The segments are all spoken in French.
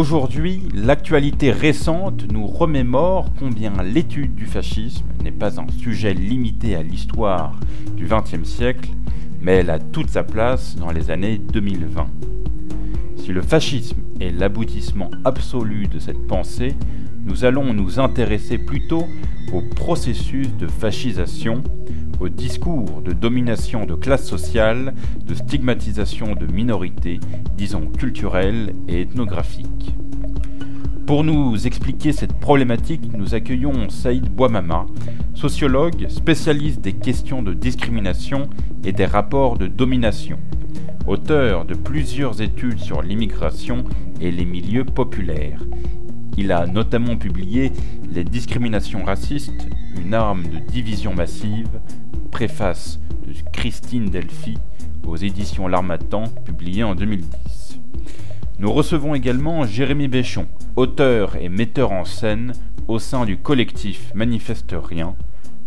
Aujourd'hui, l'actualité récente nous remémore combien l'étude du fascisme n'est pas un sujet limité à l'histoire du XXe siècle, mais elle a toute sa place dans les années 2020. Si le fascisme est l'aboutissement absolu de cette pensée, nous allons nous intéresser plutôt au processus de fascisation, au discours de domination de classe sociale, de stigmatisation de minorités, disons culturelles et ethnographiques. Pour nous expliquer cette problématique, nous accueillons Saïd Bouamama, sociologue spécialiste des questions de discrimination et des rapports de domination, auteur de plusieurs études sur l'immigration et les milieux populaires. Il a notamment publié Les discriminations racistes, une arme de division massive, préface de Christine Delphi aux éditions L'Armatan, publié en 2010. Nous recevons également Jérémy Béchon, auteur et metteur en scène au sein du collectif Manifeste Rien,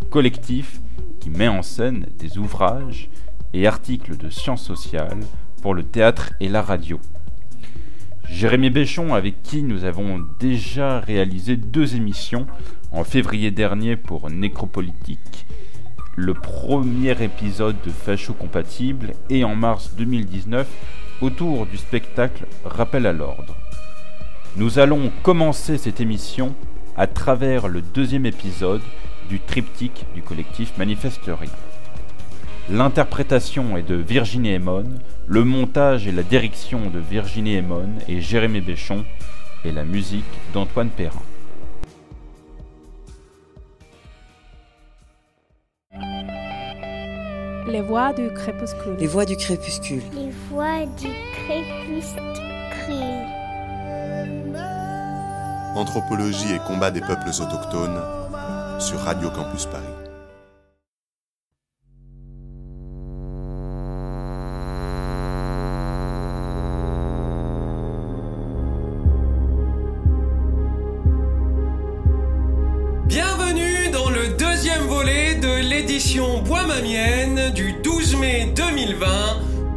collectif qui met en scène des ouvrages et articles de sciences sociales pour le théâtre et la radio. Jérémy Béchon, avec qui nous avons déjà réalisé deux émissions en février dernier pour Nécropolitique, le premier épisode de Facho Compatible et en mars 2019 autour du spectacle Rappel à l'ordre. Nous allons commencer cette émission à travers le deuxième épisode du triptyque du collectif Manifeste Rien. L'interprétation est de Virginie Emon, le montage et la direction de Virginie Emon et Jérémy Béchon et la musique d'Antoine Perrin. Les voix du crépuscule. Les voix du crépuscule. Les voix du crépuscule. Anthropologie et combat des peuples autochtones sur Radio Campus Paris. Bois Mamienne du 12 mai 2020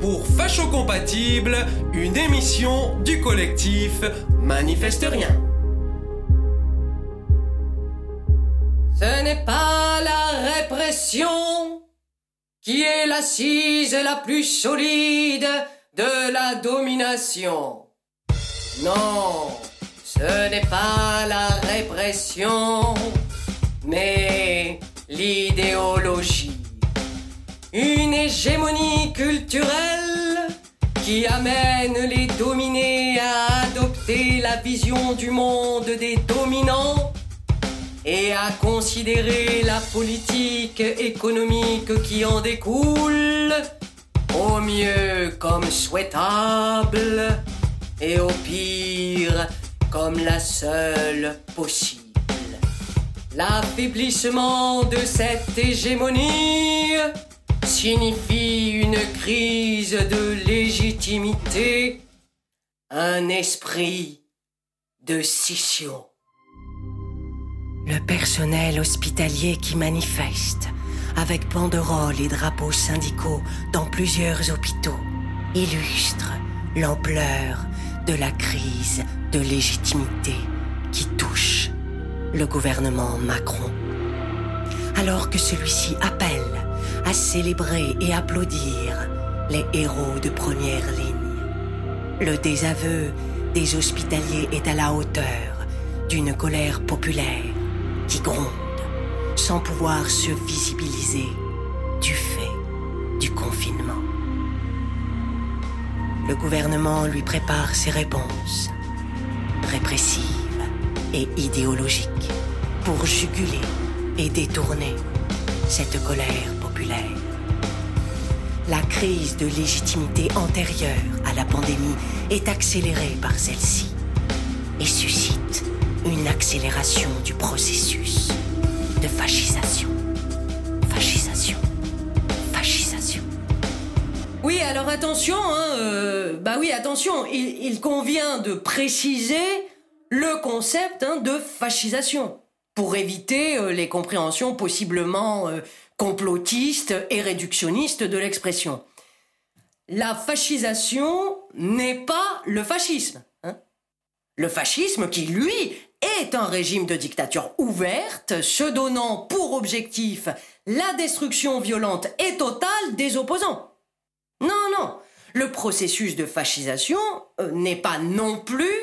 pour Facho Compatible, une émission du collectif Manifeste Rien. Ce n'est pas la répression qui est l'assise la plus solide de la domination. Non, ce n'est pas la répression, mais l'idéologie. Une hégémonie culturelle qui amène les dominés à adopter la vision du monde des dominants et à considérer la politique économique qui en découle au mieux comme souhaitable et au pire comme la seule possible. L'affaiblissement de cette hégémonie signifie une crise de légitimité, un esprit de scission. Le personnel hospitalier qui manifeste, avec banderoles et drapeaux syndicaux dans plusieurs hôpitaux, illustre l'ampleur de la crise de légitimité qui touche le gouvernement Macron. Alors que celui-ci appelle à célébrer et applaudir les héros de première ligne, le désaveu des hospitaliers est à la hauteur d'une colère populaire qui gronde sans pouvoir se visibiliser du fait du confinement. Le gouvernement lui prépare ses réponses, répressives et idéologiques, pour juguler et détourner cette colère populaire. La crise de légitimité antérieure à la pandémie est accélérée par celle-ci et suscite une accélération du processus de fascisation. Fascisation. Fascisation. Oui, alors attention, hein, euh, bah oui, attention, il convient de préciser le concept hein, de fascisation pour éviter euh, les compréhensions possiblement euh, complotistes et réductionnistes de l'expression. La fascisation n'est pas le fascisme. hein. Le fascisme qui, lui, est un régime de dictature ouverte, se donnant pour objectif la destruction violente et totale des opposants. Non, non, le processus de fascisation euh, n'est pas non plus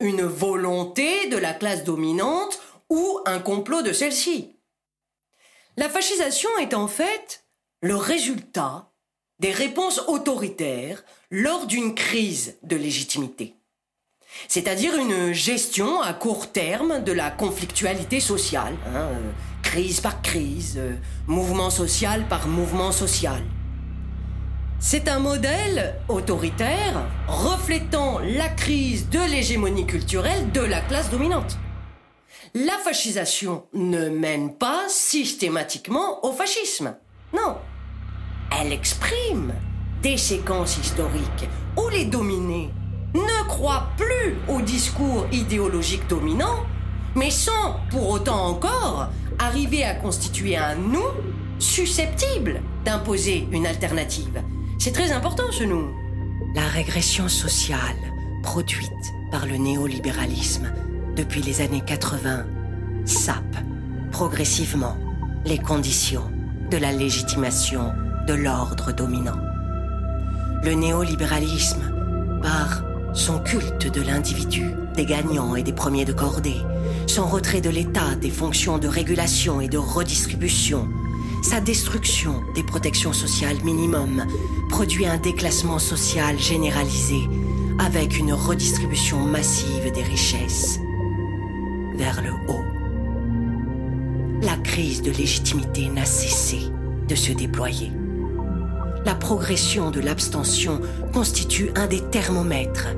une volonté de la classe dominante ou un complot de celle-ci. La fascisation est en fait le résultat des réponses autoritaires lors d'une crise de légitimité c'est-à-dire une gestion à court terme de la conflictualité sociale, hein, euh, crise par crise, euh, mouvement social par mouvement social. C'est un modèle autoritaire reflétant la crise de l'hégémonie culturelle de la classe dominante. La fascisation ne mène pas systématiquement au fascisme. Non. Elle exprime des séquences historiques où les dominés ne croient plus au discours idéologique dominant, mais sans pour autant encore arriver à constituer un nous susceptible d'imposer une alternative. C'est très important ce nous. La régression sociale produite par le néolibéralisme depuis les années 80 sape progressivement les conditions de la légitimation de l'ordre dominant. Le néolibéralisme, par son culte de l'individu, des gagnants et des premiers de cordée, son retrait de l'État des fonctions de régulation et de redistribution, sa destruction des protections sociales minimum produit un déclassement social généralisé avec une redistribution massive des richesses vers le haut. La crise de légitimité n'a cessé de se déployer la progression de l'abstention constitue un des thermomètres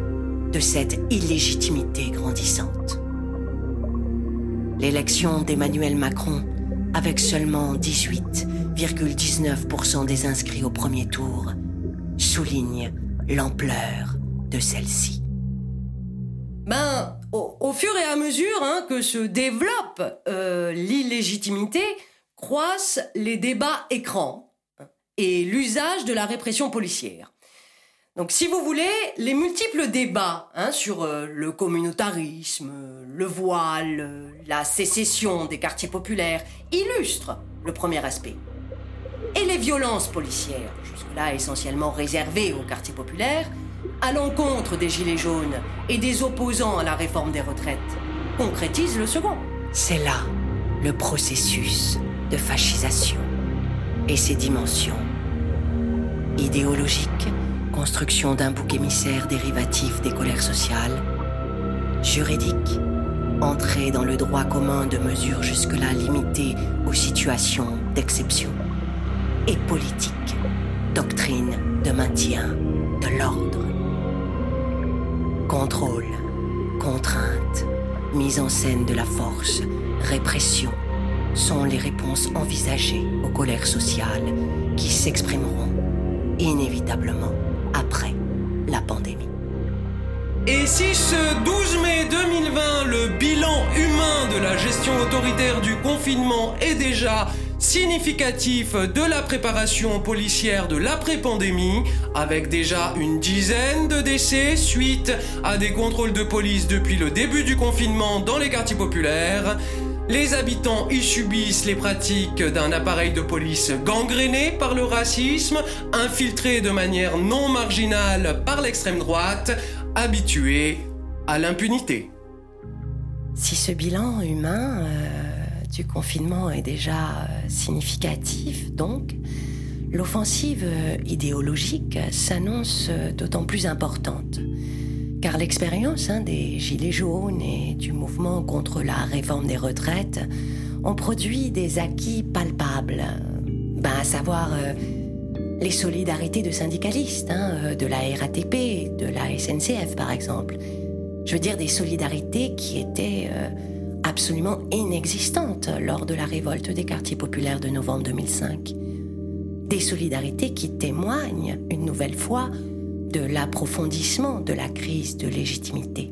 de cette illégitimité grandissante. L'élection d'Emmanuel Macron, avec seulement 18,19% des inscrits au premier tour, souligne l'ampleur de celle-ci. Ben, au, fur et à mesure hein, que se développe euh, l'illégitimité, croissent les débats écrans et l'usage de la répression policière. Donc si vous voulez, les multiples débats hein, sur euh, le communautarisme, le voile, euh, la sécession des quartiers populaires illustrent le premier aspect. Et les violences policières, jusque-là essentiellement réservées aux quartiers populaires, à l'encontre des Gilets jaunes et des opposants à la réforme des retraites, concrétisent le second. C'est là le processus de fascisation et ses dimensions. Idéologique, construction d'un bouc émissaire dérivatif des colères sociales. Juridique, entrée dans le droit commun de mesures jusque-là limitées aux situations d'exception. Et politique, doctrine de maintien de l'ordre. Contrôle, contrainte, mise en scène de la force, répression, sont les réponses envisagées aux colères sociales qui s'exprimeront inévitablement après la pandémie. Et si ce 12 mai 2020, le bilan humain de la gestion autoritaire du confinement est déjà significatif de la préparation policière de l'après-pandémie, avec déjà une dizaine de décès suite à des contrôles de police depuis le début du confinement dans les quartiers populaires, les habitants y subissent les pratiques d'un appareil de police gangréné par le racisme, infiltré de manière non marginale par l'extrême droite, habitué à l'impunité. Si ce bilan humain euh, du confinement est déjà euh, significatif, donc, l'offensive euh, idéologique s'annonce d'autant plus importante car l'expérience hein, des Gilets jaunes et du mouvement contre la réforme des retraites ont produit des acquis palpables, ben, à savoir euh, les solidarités de syndicalistes, hein, euh, de la RATP, de la SNCF par exemple. Je veux dire des solidarités qui étaient euh, absolument inexistantes lors de la révolte des quartiers populaires de novembre 2005. Des solidarités qui témoignent, une nouvelle fois, de l'approfondissement de la crise de légitimité.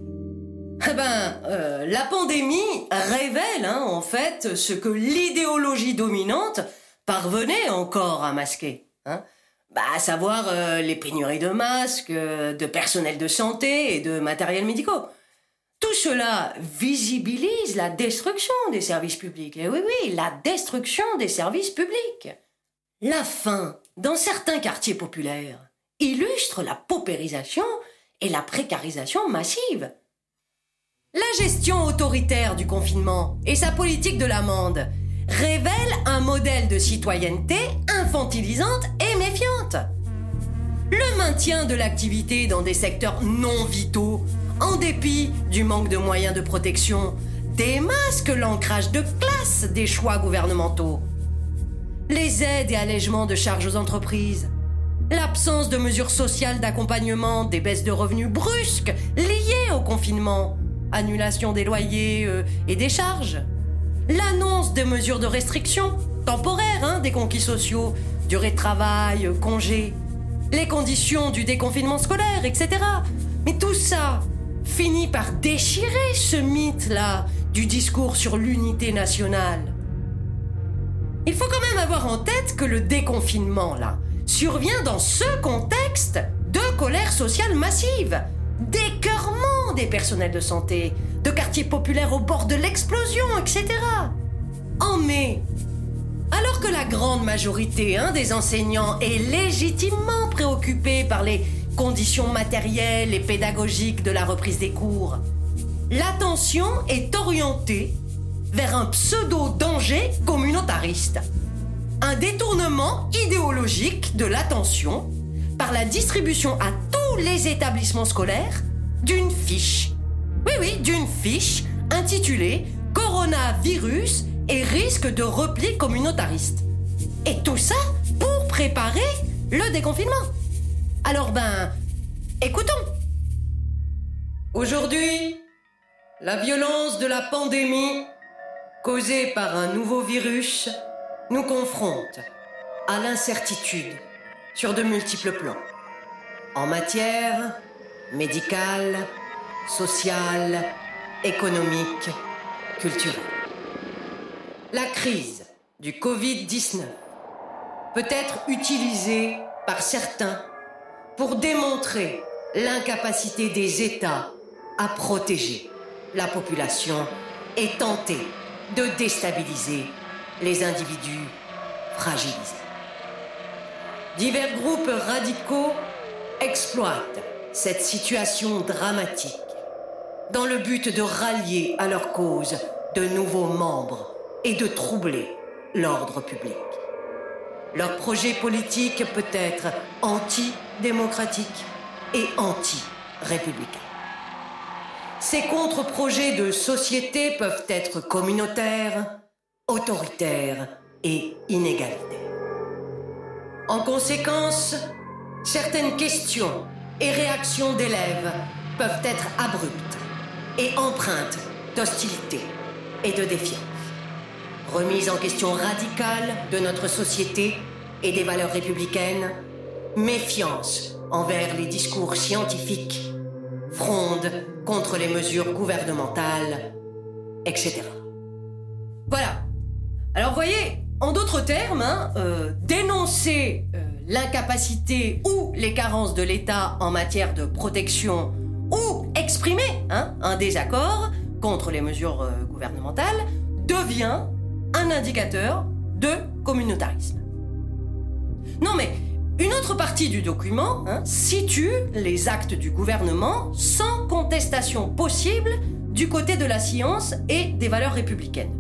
Eh ben, euh, la pandémie révèle hein, en fait ce que l'idéologie dominante parvenait encore à masquer. Hein. Bah, à savoir euh, les pénuries de masques, euh, de personnel de santé et de matériel médicaux. Tout cela visibilise la destruction des services publics. Et oui, oui, la destruction des services publics. La faim, dans certains quartiers populaires, illustre la paupérisation et la précarisation massive. La gestion autoritaire du confinement et sa politique de l'amende révèlent un modèle de citoyenneté infantilisante et méfiante. Le maintien de l'activité dans des secteurs non vitaux, en dépit du manque de moyens de protection, démasque l'ancrage de classe des choix gouvernementaux. Les aides et allègements de charges aux entreprises, l'absence de mesures sociales d'accompagnement des baisses de revenus brusques liées au confinement, annulation des loyers euh, et des charges, l'annonce des mesures de restriction temporaires hein, des conquis sociaux, durée de travail, congés, les conditions du déconfinement scolaire, etc. Mais tout ça finit par déchirer ce mythe-là du discours sur l'unité nationale. Il faut quand même avoir en tête que le déconfinement, là, survient dans ce contexte de colère sociale massive, d'écœurement des personnels de santé, de quartiers populaires au bord de l'explosion, etc. En mai, alors que la grande majorité hein, des enseignants est légitimement préoccupée par les conditions matérielles et pédagogiques de la reprise des cours, l'attention est orientée vers un pseudo-danger communautariste un détournement idéologique de l'attention par la distribution à tous les établissements scolaires d'une fiche. Oui, oui, d'une fiche intitulée Coronavirus et risque de repli communautariste. Et tout ça pour préparer le déconfinement. Alors ben, écoutons. Aujourd'hui, la violence de la pandémie causée par un nouveau virus nous confronte à l'incertitude sur de multiples plans. En matière médicale, sociale, économique, culturelle. La crise du Covid-19 peut être utilisée par certains pour démontrer l'incapacité des États à protéger la population et tenter de déstabiliser les individus fragilisés. Divers groupes radicaux exploitent cette situation dramatique dans le but de rallier à leur cause de nouveaux membres et de troubler l'ordre public. Leur projet politique peut être anti-démocratique et anti-républicain. Ces contre-projets de société peuvent être communautaires, autoritaire et inégalitaire. En conséquence, certaines questions et réactions d'élèves peuvent être abruptes et empreintes d'hostilité et de défiance. Remise en question radicale de notre société et des valeurs républicaines, méfiance envers les discours scientifiques, fronde contre les mesures gouvernementales, etc. Voilà, alors voyez, en d'autres termes, hein, euh, dénoncer euh, l'incapacité ou les carences de l'État en matière de protection ou exprimer hein, un désaccord contre les mesures euh, gouvernementales devient un indicateur de communautarisme. Non mais, une autre partie du document hein, situe les actes du gouvernement sans contestation possible du côté de la science et des valeurs républicaines.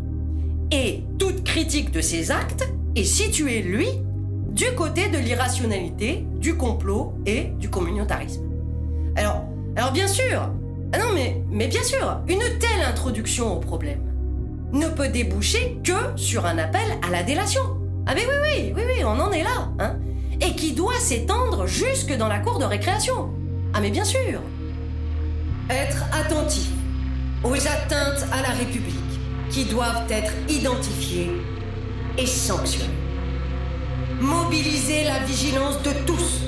Et toute critique de ces actes est située, lui, du côté de l'irrationalité, du complot et du communautarisme. Alors, alors bien sûr, ah mais bien sûr, une telle introduction au problème ne peut déboucher que sur un appel à la délation. Ah mais oui, oui, oui, oui, on en est là, hein Et qui doit s'étendre jusque dans la cour de récréation. Ah mais bien sûr. Être attentif aux atteintes à la République qui doivent être identifiés et sanctionnés. Mobiliser la vigilance de tous,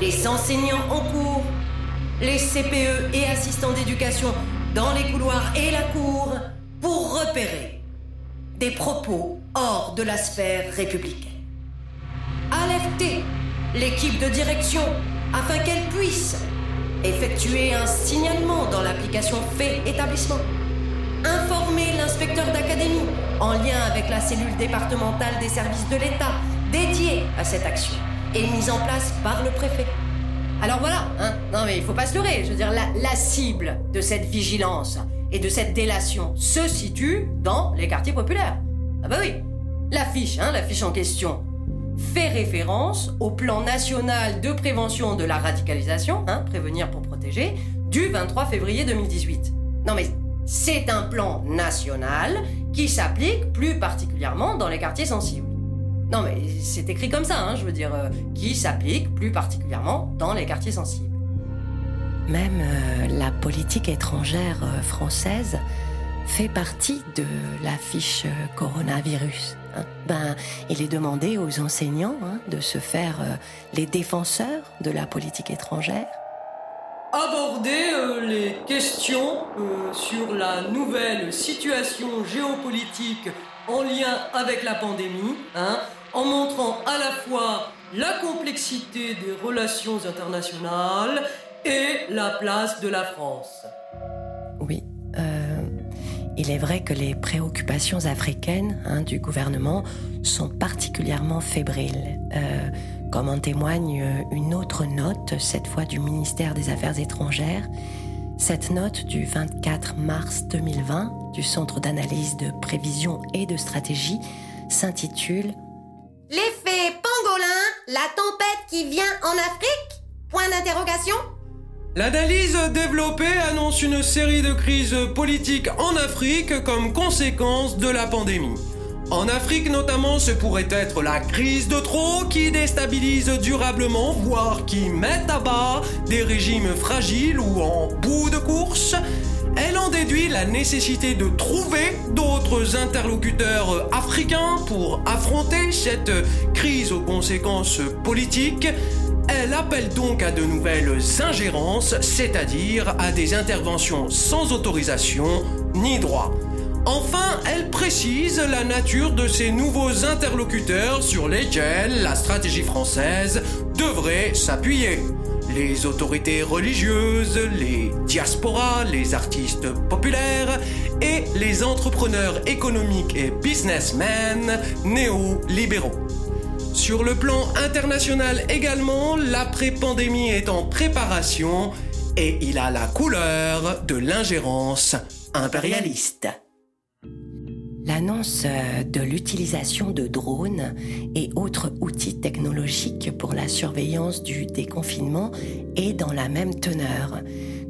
les enseignants en cours, les CPE et assistants d'éducation dans les couloirs et la cour pour repérer des propos hors de la sphère républicaine. Alerter l'équipe de direction afin qu'elle puisse, Effectuer un signalement dans l'application fait établissement. Informer l'inspecteur d'académie en lien avec la cellule départementale des services de l'État dédiée à cette action et mise en place par le préfet. Alors voilà, hein non mais il faut pas se leurrer, je veux dire, la, cible de cette vigilance et de cette délation se situe dans les quartiers populaires. Ah bah oui, l'affiche, hein, l'affiche en question, fait référence au plan national de prévention de la radicalisation, hein, prévenir pour protéger, du 23 février 2018. Non mais c'est un plan national qui s'applique plus particulièrement dans les quartiers sensibles. Non mais c'est écrit comme ça, hein, je veux dire, euh, qui s'applique plus particulièrement dans les quartiers sensibles. Même euh, la politique étrangère euh, française fait partie de la fiche euh, coronavirus. hein. Ben, il est demandé aux enseignants hein, de se faire les défenseurs de la politique étrangère. Aborder euh, les questions euh, sur la nouvelle situation géopolitique en lien avec la pandémie, hein, en montrant à la fois la complexité des relations internationales et la place de la France. Oui. euh, il est vrai que les préoccupations africaines hein, du gouvernement sont particulièrement fébriles, comme en témoigne une autre note, cette fois du ministère des Affaires étrangères. Cette note du 24 mars 2020 du Centre d'analyse de prévision et de stratégie s'intitule L'effet pangolin, la tempête qui vient en Afrique? Point d'interrogation L'analyse développée annonce une série de crises politiques en Afrique comme conséquence de la pandémie. En Afrique notamment, ce pourrait être la crise de trop qui déstabilise durablement, voire qui met à bas des régimes fragiles ou en bout de course. Elle en déduit la nécessité de trouver d'autres interlocuteurs africains pour affronter cette crise aux conséquences politiques. Elle appelle donc à de nouvelles ingérences, c'est-à-dire à des interventions sans autorisation ni droit. Enfin, elle précise la nature de ces nouveaux interlocuteurs sur lesquels la stratégie française devrait s'appuyer. Les autorités religieuses, les diasporas, les artistes populaires et les entrepreneurs économiques et businessmen néo-libéraux. Sur le plan international également, l'après-pandémie est en préparation et il a la couleur de l'ingérence impérialiste. L'annonce euh, de l'utilisation de drones et autres outils technologiques pour la surveillance du déconfinement est dans la même teneur.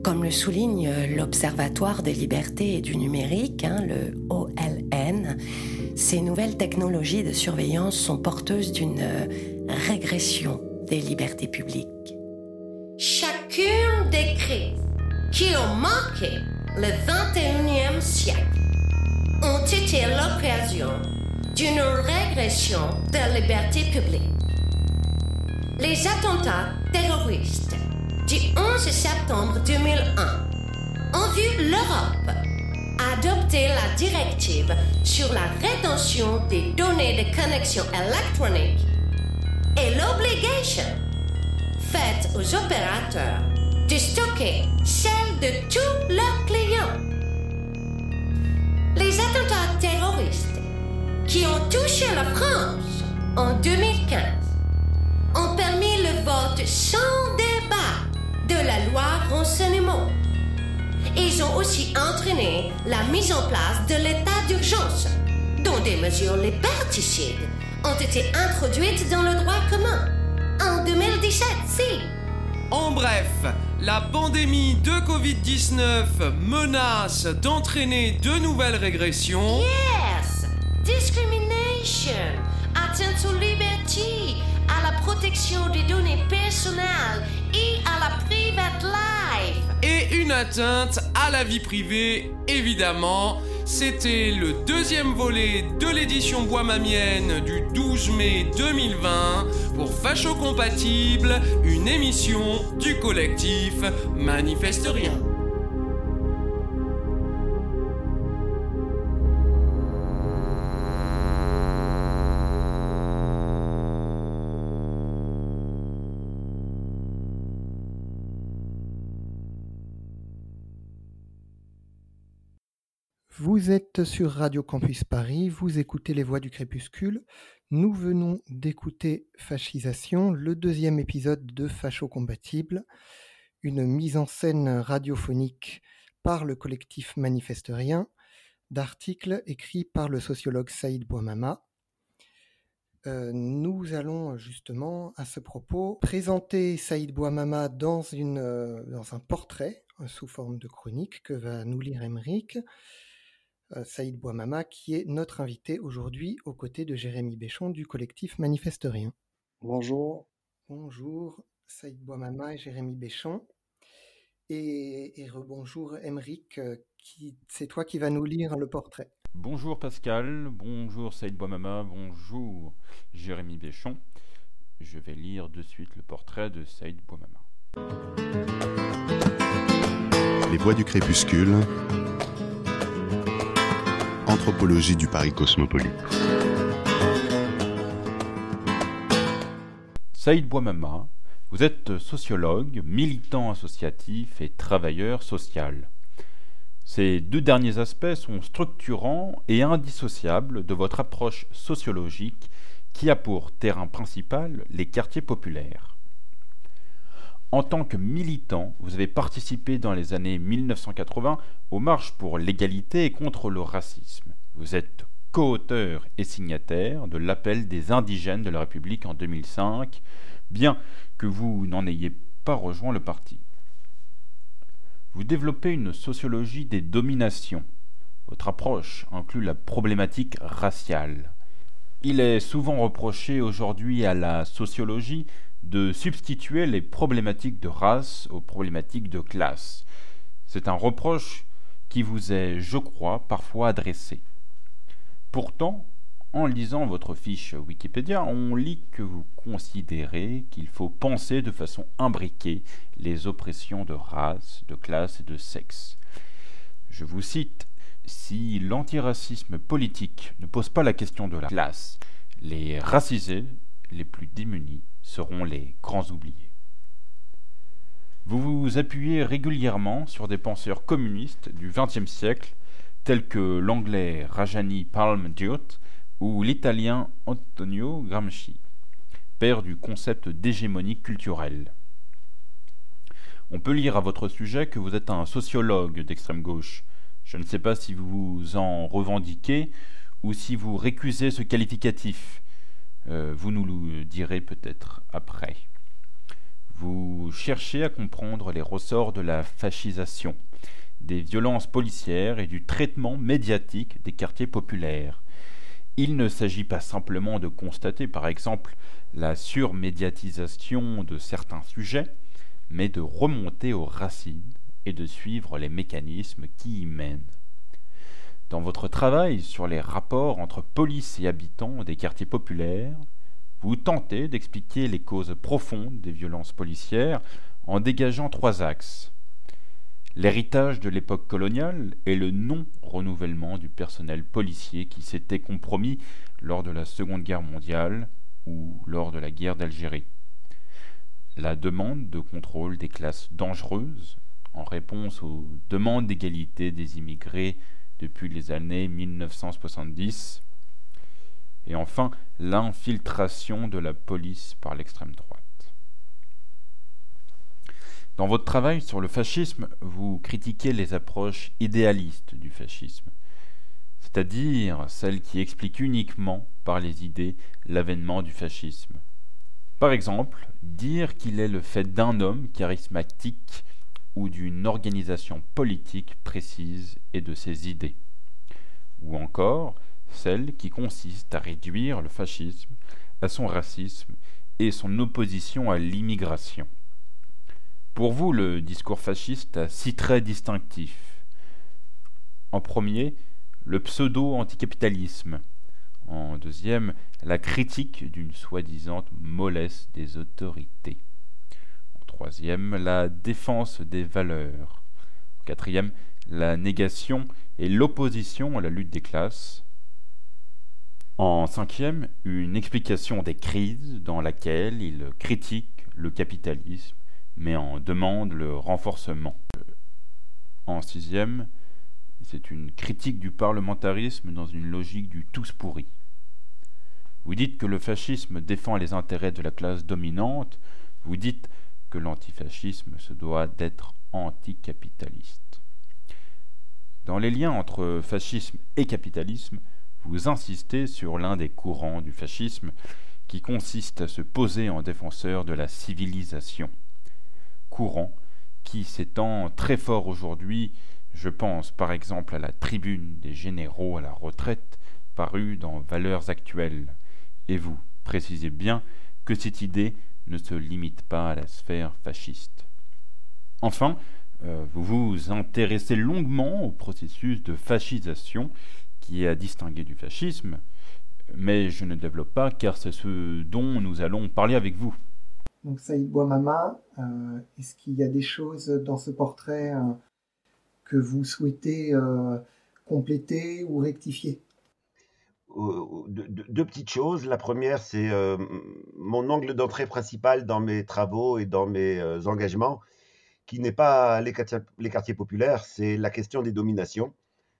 Comme le souligne euh, l'Observatoire des libertés et du numérique, hein, le OLN, ces nouvelles technologies de surveillance sont porteuses d'une euh, régression des libertés publiques. Chacune des crises qui ont marqué le 21e siècle ont été l'occasion d'une régression des libertés publiques. Les attentats terroristes du 11 septembre 2001 ont vu l'Europe adopter la directive sur la rétention des données de connexion électronique et l'obligation faite aux opérateurs de stocker celles de tous leurs clients. Les attentats terroristes qui ont touché la France en 2015 ont permis le vote sans débat de la loi renseignement. Ils ont aussi entraîné la mise en place de l'état d'urgence, dont des mesures liberticides ont été introduites dans le droit commun en 2017, si. En bref, la pandémie de Covid-19 menace d'entraîner de nouvelles régressions. Yes! Discrimination, atteinte aux libertés, à la protection des données personnelles et à la private life. et une atteinte à la vie privée, évidemment. C'était le deuxième volet de l'édition Bois Mamienne du 12 mai 2020 pour Facho Compatible, une émission du collectif Manifeste Rien. Vous êtes sur Radio Campus Paris, vous écoutez Les Voix du Crépuscule. Nous venons d'écouter Fascisation, le deuxième épisode de Facho Compatible, une mise en scène radiophonique par le collectif Manifesterien d'articles écrits par le sociologue Saïd Bouamama. Euh, nous allons justement, à ce propos, présenter Saïd Bouamama dans, une, euh, dans un portrait euh, sous forme de chronique que va nous lire Emeric. Saïd Bouamama, qui est notre invité aujourd'hui aux côtés de Jérémy Béchon du collectif Manifesterien. Bonjour. Bonjour, Saïd Bouamama et Jérémy Béchon. Et, et rebonjour, Emeric, c'est toi qui vas nous lire le portrait. Bonjour Pascal, bonjour Saïd Bouamama, bonjour Jérémy Béchon. Je vais lire de suite le portrait de Saïd Bouamama. Les voix du crépuscule. Anthropologie du Paris cosmopolite. Saïd Bouamama, vous êtes sociologue, militant associatif et travailleur social. Ces deux derniers aspects sont structurants et indissociables de votre approche sociologique qui a pour terrain principal les quartiers populaires. En tant que militant, vous avez participé dans les années 1980 aux marches pour l'égalité et contre le racisme. Vous êtes co-auteur et signataire de l'appel des indigènes de la République en 2005, bien que vous n'en ayez pas rejoint le parti vous développez une sociologie des dominations. Votre approche inclut la problématique raciale. Il est souvent reproché aujourd'hui à la sociologie de substituer les problématiques de race aux problématiques de classe. C'est un reproche qui vous est, je crois, parfois adressé. Pourtant, en lisant votre fiche Wikipédia, on lit que vous considérez qu'il faut penser de façon imbriquée les oppressions de race, de classe et de sexe. Je vous cite Si l'antiracisme politique ne pose pas la question de la classe, les racisés, les plus démunis, seront les grands oubliés. Vous vous appuyez régulièrement sur des penseurs communistes du XXe siècle, tels que l'anglais Rajani Palmdiot, ou l'italien Antonio Gramsci, père du concept d'hégémonie culturelle. On peut lire à votre sujet que vous êtes un sociologue d'extrême gauche. Je ne sais pas si vous en revendiquez ou si vous récusez ce qualificatif. Euh, vous nous le direz peut-être après. Vous cherchez à comprendre les ressorts de la fascisation, des violences policières et du traitement médiatique des quartiers populaires il ne s'agit pas simplement de constater, par exemple, la surmédiatisation de certains sujets, mais de remonter aux racines et de suivre les mécanismes qui y mènent. Dans votre travail sur les rapports entre police et habitants des quartiers populaires, vous tentez d'expliquer les causes profondes des violences policières en dégageant trois axes. L'héritage de l'époque coloniale et le non-renouvellement du personnel policier qui s'était compromis lors de la Seconde Guerre mondiale ou lors de la guerre d'Algérie. La demande de contrôle des classes dangereuses en réponse aux demandes d'égalité des immigrés depuis les années 1970. Et enfin, l'infiltration de la police par l'extrême droite. Dans votre travail sur le fascisme, vous critiquez les approches idéalistes du fascisme, c'est-à-dire celles qui expliquent uniquement par les idées l'avènement du fascisme. Par exemple, dire qu'il est le fait d'un homme charismatique ou d'une organisation politique précise et de ses idées. Ou encore, celle qui consiste à réduire le fascisme à son racisme et son opposition à l'immigration. Pour vous, le discours fasciste a six traits distinctifs. En premier, le pseudo-anticapitalisme. En deuxième, la critique d'une soi-disant mollesse des autorités. Troisième, la défense des valeurs. Quatrième, la négation et l'opposition à la lutte des classes. En cinquième, une explication des crises dans laquelle il critique le capitalisme mais en demande le renforcement. En sixième, C'est une critique du parlementarisme dans une logique du tous pourri. Vous dites que le fascisme défend les intérêts de la classe dominante, vous dites que l'antifascisme se doit d'être anticapitaliste. Dans les liens entre fascisme et capitalisme, vous insistez sur l'un des courants du fascisme qui consiste à se poser en défenseur de la civilisation. Courant qui s'étend très fort aujourd'hui, je pense par exemple à la tribune des généraux à la retraite parue dans Valeurs actuelles. Et vous précisez bien que cette idée ne se limite pas à la sphère fasciste. Enfin, euh, vous vous intéressez longuement au processus de fascisation qui est à distinguer du fascisme, mais je ne développe pas car c'est ce dont nous allons parler avec vous. Donc Saïd Bouamama, euh, est-ce qu'il y a des choses dans ce portrait euh, que vous souhaitez compléter ou rectifier? Deux, petites choses. La première, c'est mon angle d'entrée principal dans mes travaux et dans mes engagements, qui n'est pas les quartiers, populaires, c'est la question des dominations,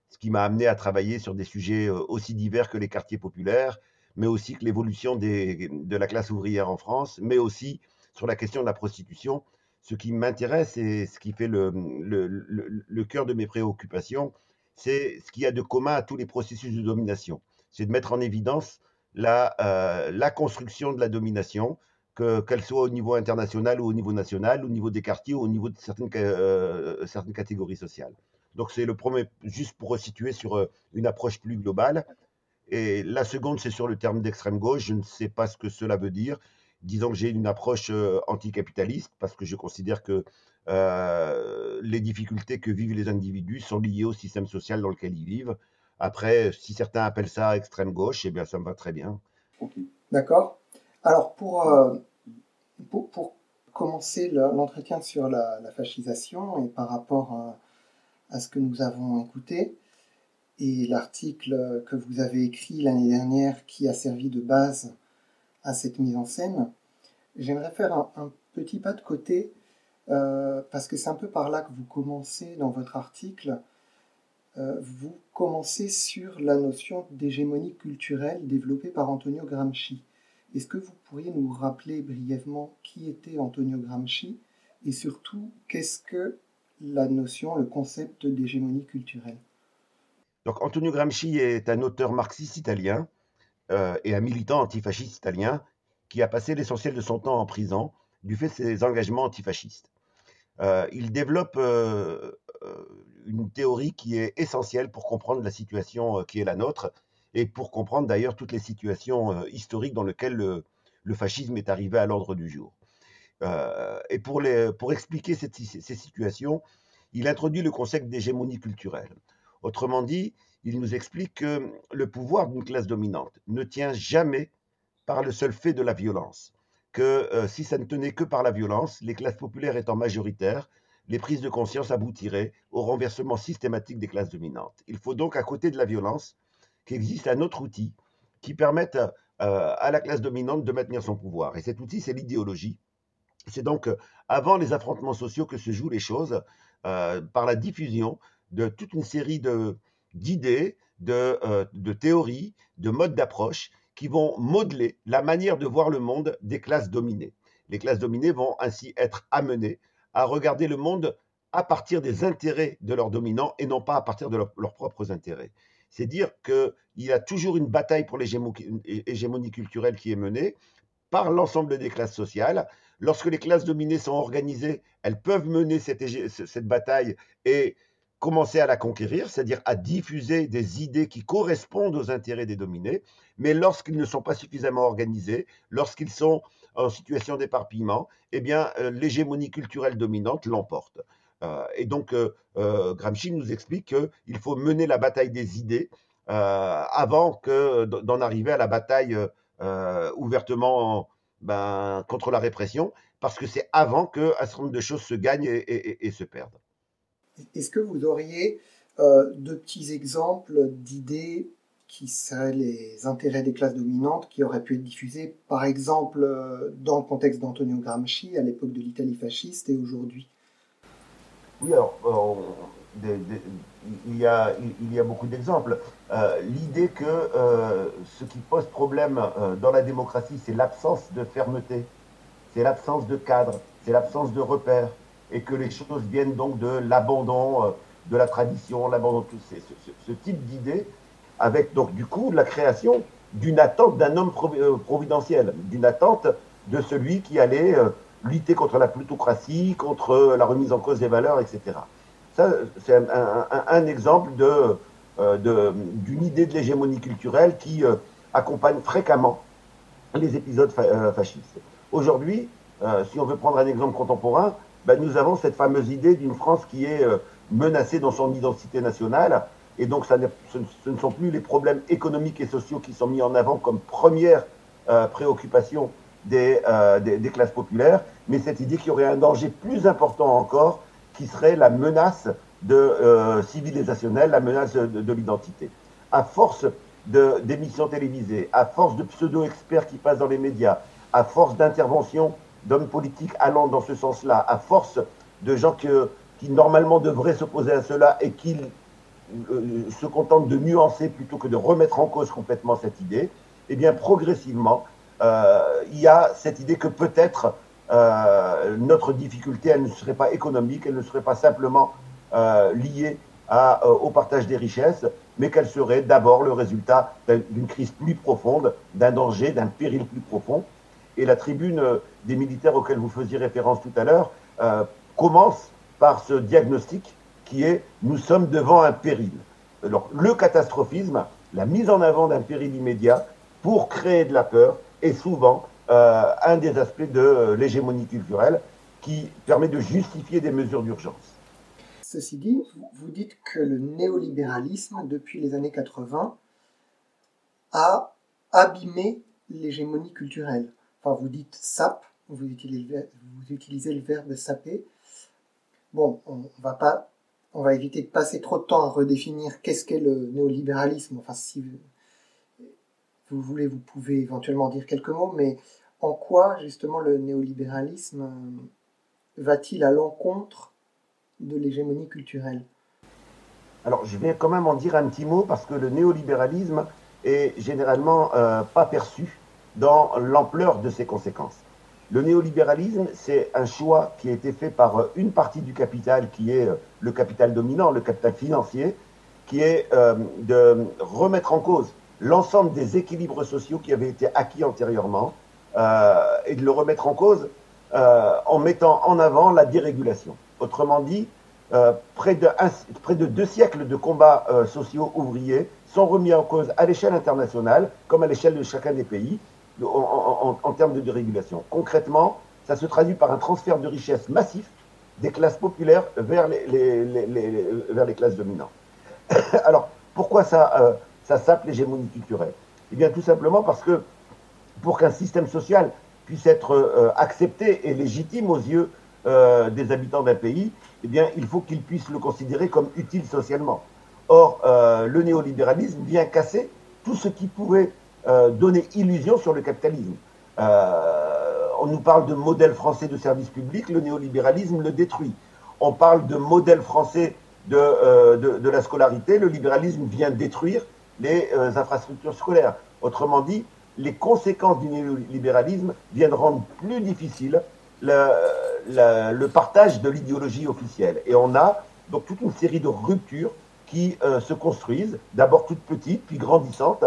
ce qui m'a amené à travailler sur des sujets aussi divers que les quartiers populaires, mais aussi que l'évolution de la classe ouvrière en France, mais aussi sur la question de la prostitution. Ce qui m'intéresse et ce qui fait le, le cœur de mes préoccupations, c'est ce qu'il y a de commun à tous les processus de domination c'est de mettre en évidence la, euh, construction de la domination, qu'elle soit au niveau international ou au niveau national, au niveau des quartiers ou au niveau de certaines, euh, certaines catégories sociales. Donc c'est le premier, juste pour resituer sur euh, une approche plus globale. Et la seconde, c'est sur le terme d'extrême gauche. Je ne sais pas ce que cela veut dire. Disons que j'ai une approche anticapitaliste parce que je considère que les difficultés que vivent les individus sont liées au système social dans lequel ils vivent après, si certains appellent ça extrême gauche, eh bien, ça me va très bien. D'accord. Alors, pour, euh, pour, commencer l'entretien sur la, fascisation et par rapport à, ce que nous avons écouté et l'article que vous avez écrit l'année dernière qui a servi de base à cette mise en scène, j'aimerais faire un, petit pas de côté euh, parce que c'est un peu par là que vous commencez dans votre article euh, vous commencez sur la notion d'hégémonie culturelle développée par Antonio Gramsci. Est-ce que vous pourriez nous rappeler brièvement qui était Antonio Gramsci et surtout qu'est-ce que la notion, le concept d'hégémonie culturelle? Donc Antonio Gramsci est un auteur marxiste italien euh, et un militant antifasciste italien qui a passé l'essentiel de son temps en prison du fait de ses engagements antifascistes. Euh, il développe euh, une théorie qui est essentielle pour comprendre la situation euh, qui est la nôtre et pour comprendre d'ailleurs toutes les situations euh, historiques dans lesquelles le, fascisme est arrivé à l'ordre du jour. et pour expliquer ces situations, il introduit le concept d'hégémonie culturelle. Autrement dit, il nous explique que le pouvoir d'une classe dominante ne tient jamais par le seul fait de la violence, que si ça ne tenait que par la violence, les classes populaires étant majoritaires, les prises de conscience aboutiraient au renversement systématique des classes dominantes. Il faut donc, à côté de la violence, qu'existe un autre outil qui permette euh, à la classe dominante de maintenir son pouvoir. Et cet outil, c'est l'idéologie. C'est donc euh, avant les affrontements sociaux que se jouent les choses, euh, par la diffusion de toute une série d'idées, de, de théories, de modes d'approche qui vont modeler la manière de voir le monde des classes dominées. Les classes dominées vont ainsi être amenées à regarder le monde à partir des intérêts de leurs dominants et non pas à partir de leurs propres intérêts. C'est dire qu'il y a toujours une bataille pour l'hégémonie culturelle qui est menée par l'ensemble des classes sociales. Lorsque les classes dominées sont organisées, elles peuvent mener cette, cette bataille et commencer à la conquérir, c'est-à-dire à diffuser des idées qui correspondent aux intérêts des dominés, mais lorsqu'ils ne sont pas suffisamment organisés, lorsqu'ils sont en situation d'éparpillement, eh bien, euh, l'hégémonie culturelle dominante l'emporte. Euh, et donc, euh, Gramsci nous explique qu'il faut mener la bataille des idées avant que d'en arriver à la bataille ouvertement ben, contre la répression, parce que c'est avant qu'un certain nombre de choses se gagnent et se perdent. Est-ce que vous auriez euh, de petits exemples d'idées qui seraient les intérêts des classes dominantes qui auraient pu être diffusées, par exemple, euh, dans le contexte d'Antonio Gramsci à l'époque de l'Italie fasciste et aujourd'hui Oui, alors, il, y a, il y a beaucoup d'exemples. L'idée que ce qui pose problème dans la démocratie, c'est l'absence de fermeté, c'est l'absence de cadre, c'est l'absence de repères, et que les choses viennent donc de l'abandon de la tradition, l'abandon de tout ce, ce type d'idées, avec donc du coup la création d'une attente d'un homme euh, providentiel, d'une attente de celui qui allait euh, lutter contre la plutocratie, contre la remise en cause des valeurs, etc. Ça, c'est un, exemple euh, de, d'une idée de l'hégémonie culturelle qui accompagne fréquemment les épisodes fascistes. Aujourd'hui, si on veut prendre un exemple contemporain, ben, nous avons cette fameuse idée d'une France qui est menacée dans son identité nationale, et donc, ce, ne sont plus les problèmes économiques et sociaux qui sont mis en avant comme première euh, préoccupation euh, des, des, classes populaires, mais cette idée qu'il y aurait un danger plus important encore, qui serait la menace de, euh, civilisationnelle, la menace de, l'identité. À force d'émissions télévisées, à force de pseudo-experts qui passent dans les médias, à force d'interventions d'hommes politiques allant dans ce sens-là, à force de gens qui normalement devraient s'opposer à cela et qui euh, se contente de nuancer plutôt que de remettre en cause complètement cette idée, eh bien progressivement, euh, il y a cette idée que peut-être euh, notre difficulté, elle ne serait pas économique, elle ne serait pas simplement liée au partage des richesses, mais qu'elle serait d'abord le résultat d'une crise plus profonde, d'un danger, d'un péril plus profond. Et la tribune des militaires auxquels vous faisiez référence tout à l'heure commence par ce diagnostic qui est nous sommes devant un péril. Alors, le catastrophisme, la mise en avant d'un péril immédiat pour créer de la peur est souvent euh, un des aspects de euh, l'hégémonie culturelle qui permet de justifier des mesures d'urgence. Ceci dit, vous dites que le néolibéralisme, depuis les années 80, a abîmé l'hégémonie culturelle. Enfin, vous dites sap, vous utilisez, vous utilisez le verbe saper. Bon, on ne va pas on va éviter de passer trop de temps à redéfinir qu'est-ce qu'est le néolibéralisme. Enfin, si vous, voulez, vous pouvez éventuellement dire quelques mots, mais en quoi justement le néolibéralisme euh, va-t-il à l'encontre de l'hégémonie culturelle? Alors, je vais quand même en dire un petit mot parce que le néolibéralisme est généralement euh, pas perçu dans l'ampleur de ses conséquences. Le néolibéralisme, c'est un choix qui a été fait par euh, une partie du capital qui est euh, le capital dominant, le capital financier, qui est euh, de remettre en cause l'ensemble des équilibres sociaux qui avaient été acquis antérieurement et de le remettre en cause en mettant en avant la dérégulation. Autrement dit, près, près de deux siècles de combats sociaux ouvriers sont remis en cause à l'échelle internationale comme à l'échelle de chacun des pays en, termes de dérégulation. Concrètement, ça se traduit par un transfert de richesse massif des classes populaires vers les, classes dominantes. Alors, pourquoi ça, euh, ça sape l'hégémonie culturelle? Eh bien, tout simplement parce que pour qu'un système social puisse être euh, accepté et légitime aux yeux euh, des habitants d'un pays, eh bien, il faut qu'il puisse le considérer comme utile socialement. Or, le néolibéralisme vient casser tout ce qui pourrait euh, donner illusion sur le capitalisme. Euh, on nous parle de modèle français de service public, le néolibéralisme le détruit. On parle de modèle français de, euh, la scolarité, le libéralisme vient détruire les infrastructures scolaires. Autrement dit, les conséquences du néolibéralisme viennent rendre plus difficile le, le partage de l'idéologie officielle. Et on a donc toute une série de ruptures qui se construisent, d'abord toutes petites, puis grandissantes,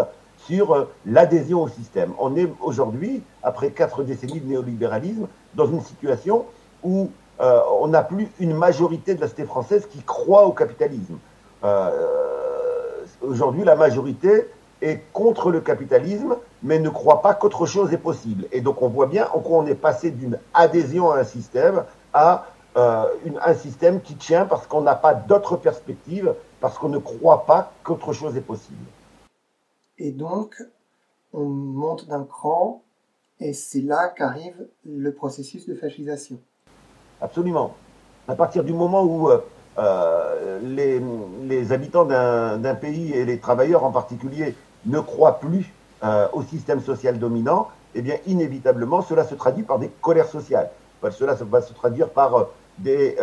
sur euh, l'adhésion au système. On est aujourd'hui, après quatre décennies de néolibéralisme, dans une situation où euh, on n'a plus une majorité de la cité française qui croit au capitalisme. Euh, aujourd'hui, la majorité est contre le capitalisme, mais ne croit pas qu'autre chose est possible. Et donc on voit bien en quoi on est passé d'une adhésion à un système à un système qui tient parce qu'on n'a pas d'autre perspective, parce qu'on ne croit pas qu'autre chose est possible. Et donc, on monte d'un cran, et c'est là qu'arrive le processus de fascisation. Absolument. À partir du moment où euh, euh, les, les, habitants d'un pays, et les travailleurs en particulier, ne croient plus euh, au système social dominant, eh bien, inévitablement, cela se traduit par des colères sociales. cela va se traduire par des,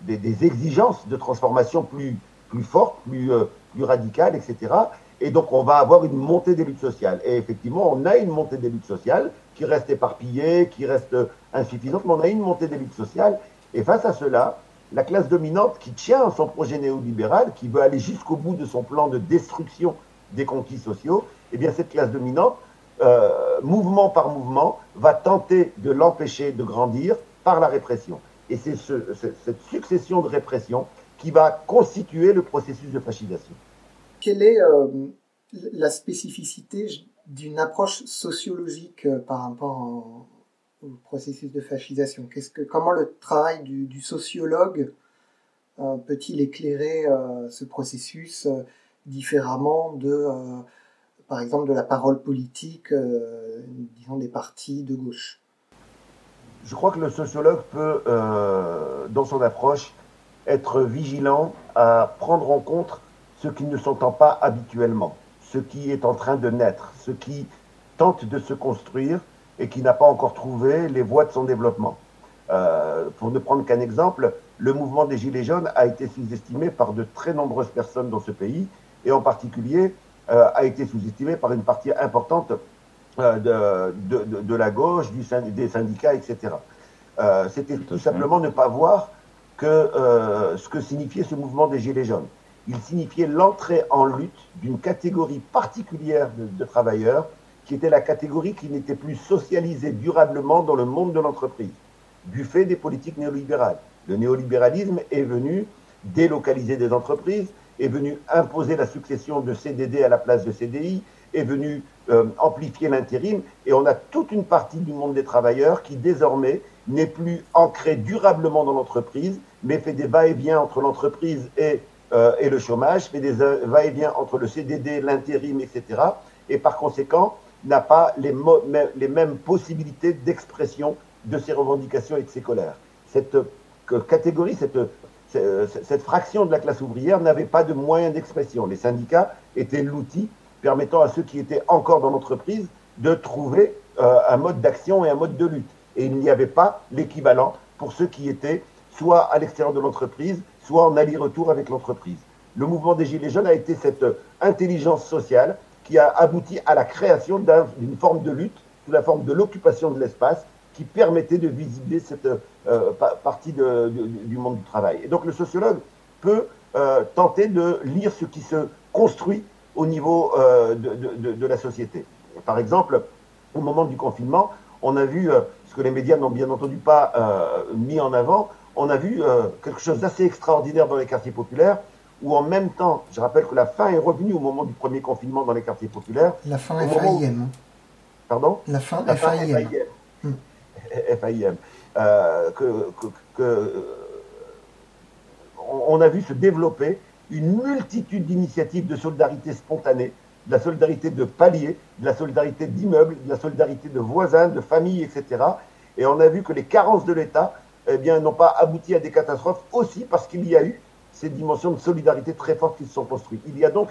des, exigences de transformation plus, plus fortes, plus, plus radicales, etc. Et donc, on va avoir une montée des luttes sociales. Et effectivement, on a une montée des luttes sociales qui reste éparpillée, qui reste insuffisante, mais on a une montée des luttes sociales. Et face à cela, la classe dominante qui tient son projet néolibéral, qui veut aller jusqu'au bout de son plan de destruction des conquis sociaux, eh bien, cette classe dominante, euh, mouvement par mouvement, va tenter de l'empêcher de grandir par la répression. Et c'est cette succession de répression qui va constituer le processus de fascisation. Quelle est euh, la spécificité d'une approche sociologique euh, par rapport au processus de fascisation? Comment le travail du, sociologue euh, peut-il éclairer ce processus différemment de, par exemple, de la parole politique, disons, des partis de gauche? Je crois que le sociologue peut, dans son approche, être vigilant à prendre en compte ce qui ne s'entend pas habituellement, ce qui est en train de naître, ce qui tente de se construire et qui n'a pas encore trouvé les voies de son développement. Euh, pour ne prendre qu'un exemple, le mouvement des Gilets jaunes a été sous-estimé par de très nombreuses personnes dans ce pays, et en particulier euh, a été sous-estimé par une partie importante euh, de, de, la gauche, du, des syndicats, etc. C'était tout simplement ne pas voir que ce que signifiait ce mouvement des Gilets jaunes il signifiait l'entrée en lutte d'une catégorie particulière de, travailleurs, qui était la catégorie qui n'était plus socialisée durablement dans le monde de l'entreprise, du fait des politiques néolibérales. Le néolibéralisme est venu délocaliser des entreprises, est venu imposer la succession de CDD à la place de CDI, est venu euh, amplifier l'intérim, et on a toute une partie du monde des travailleurs qui désormais n'est plus ancré durablement dans l'entreprise, mais fait des va-et-vient entre l'entreprise et euh, et le chômage, fait des va-et-vient entre le CDD, l'intérim, etc. Et par conséquent, n'a pas les, mêmes possibilités d'expression de ses revendications et de ses colères. Cette euh, catégorie, euh, cette fraction de la classe ouvrière n'avait pas de moyens d'expression. Les syndicats étaient l'outil permettant à ceux qui étaient encore dans l'entreprise de trouver un mode d'action et un mode de lutte. Et il n'y avait pas l'équivalent pour ceux qui étaient soit à l'extérieur de l'entreprise, soit en aller-retour avec l'entreprise. Le mouvement des Gilets jaunes a été cette euh, intelligence sociale qui a abouti à la création d'une forme de lutte sous la forme de l'occupation de l'espace qui permettait de visibler cette euh, partie du monde du travail. Et donc le sociologue peut euh, tenter de lire ce qui se construit au niveau de, de, la société. Par exemple, au moment du confinement, on a vu, ce que les médias n'ont bien entendu pas mis en avant, on a vu euh, quelque chose d'assez extraordinaire dans les quartiers populaires, où en même temps, je rappelle que la faim est revenue au moment du premier confinement dans les quartiers populaires. La faim FAIM. Pardon? La faim la FAIM. FAIM. Euh, on a vu se développer une multitude d'initiatives de solidarité spontanée, de la solidarité de paliers, de la solidarité d'immeubles, de la solidarité de voisins, de familles, etc. Et on a vu que les carences de l'État eh bien, n'ont pas abouti à des catastrophes aussi parce qu'il y a eu ces dimensions de solidarité très fortes qui se sont construites. Il y a donc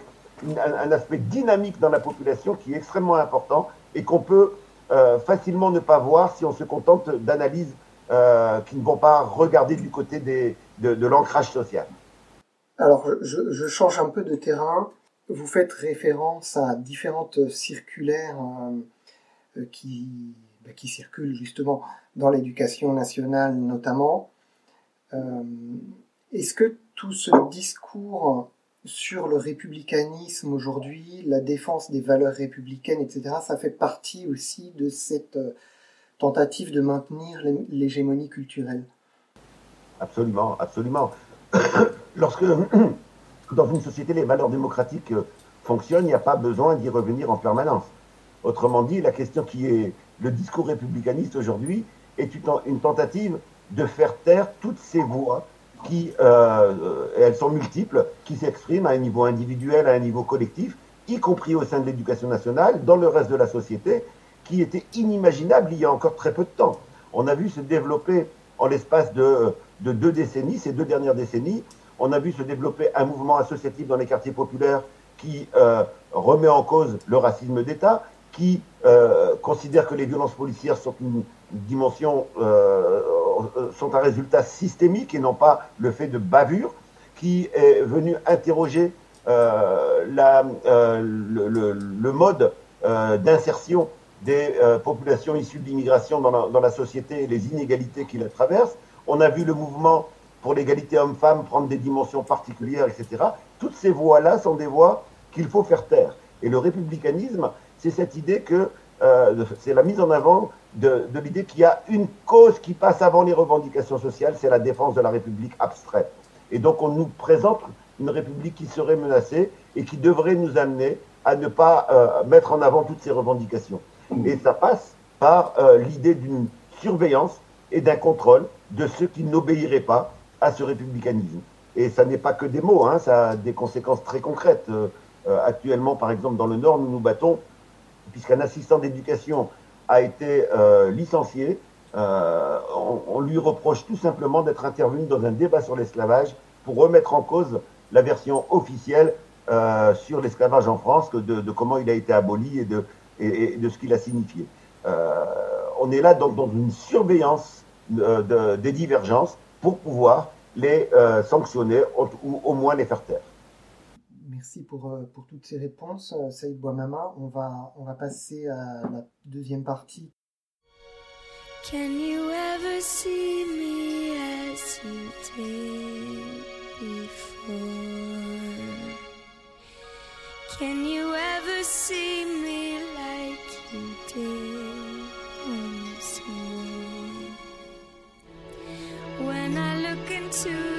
un, aspect dynamique dans la population qui est extrêmement important et qu'on peut euh, facilement ne pas voir si on se contente d'analyses euh, qui ne vont pas regarder du côté de, l'ancrage social. Alors, je, change un peu de terrain. Vous faites référence à différentes circulaires euh, qui qui circulent justement dans l'éducation nationale notamment. Euh, est-ce que tout ce discours sur le républicanisme aujourd'hui, la défense des valeurs républicaines, etc., ça fait partie aussi de cette euh, tentative de maintenir l'hégémonie culturelle? Absolument, absolument. Lorsque dans une société les valeurs démocratiques euh, fonctionnent, il n'y a pas besoin d'y revenir en permanence. Autrement dit, la question qui est le discours républicaniste aujourd'hui est une tentative de faire taire toutes ces voix qui, euh, elles sont multiples, qui s'expriment à un niveau individuel, à un niveau collectif, y compris au sein de l'éducation nationale, dans le reste de la société, qui était inimaginable il y a encore très peu de temps. On a vu se développer en l'espace de, deux décennies, ces deux dernières décennies, on a vu se développer un mouvement associatif dans les quartiers populaires qui euh, remet en cause le racisme d'État, qui euh, considère que les violences policières sont une dimension euh, sont un résultat systémique et non pas le fait de bavure, qui est venu interroger la, le, le, mode d'insertion des populations issues de l'immigration dans, dans la, société et les inégalités qui la traversent. On a vu le mouvement pour l'égalité homme-femme prendre des dimensions particulières, etc. Toutes ces voies-là sont des voies qu'il faut faire taire. Et le républicanisme, c'est cette idée que euh, c'est la mise en avant de, l'idée qu'il y a une cause qui passe avant les revendications sociales, c'est la défense de la République abstraite. Et donc on nous présente une République qui serait menacée et qui devrait nous amener à ne pas euh, mettre en avant toutes ces revendications. Et ça passe par euh, l'idée d'une surveillance et d'un contrôle de ceux qui n'obéiraient pas à ce républicanisme. Et ça n'est pas que des mots, hein, ça a des conséquences très concrètes. actuellement, par exemple, dans le Nord, nous nous battons puisqu'un assistant d'éducation a été euh, licencié, euh, on, lui reproche tout simplement d'être intervenu dans un débat sur l'esclavage pour remettre en cause la version officielle euh, sur l'esclavage en France, de, comment il a été aboli et de, ce qu'il a signifié. on est là dans, dans une surveillance des divergences pour pouvoir les sanctionner ou au moins les faire taire. Merci pour, euh, pour toutes ces réponses, euh, Saïd Bouamama. On va, on va passer à la deuxième partie. Can you ever see me as you did before? Can you ever see me like you did once more? When I look into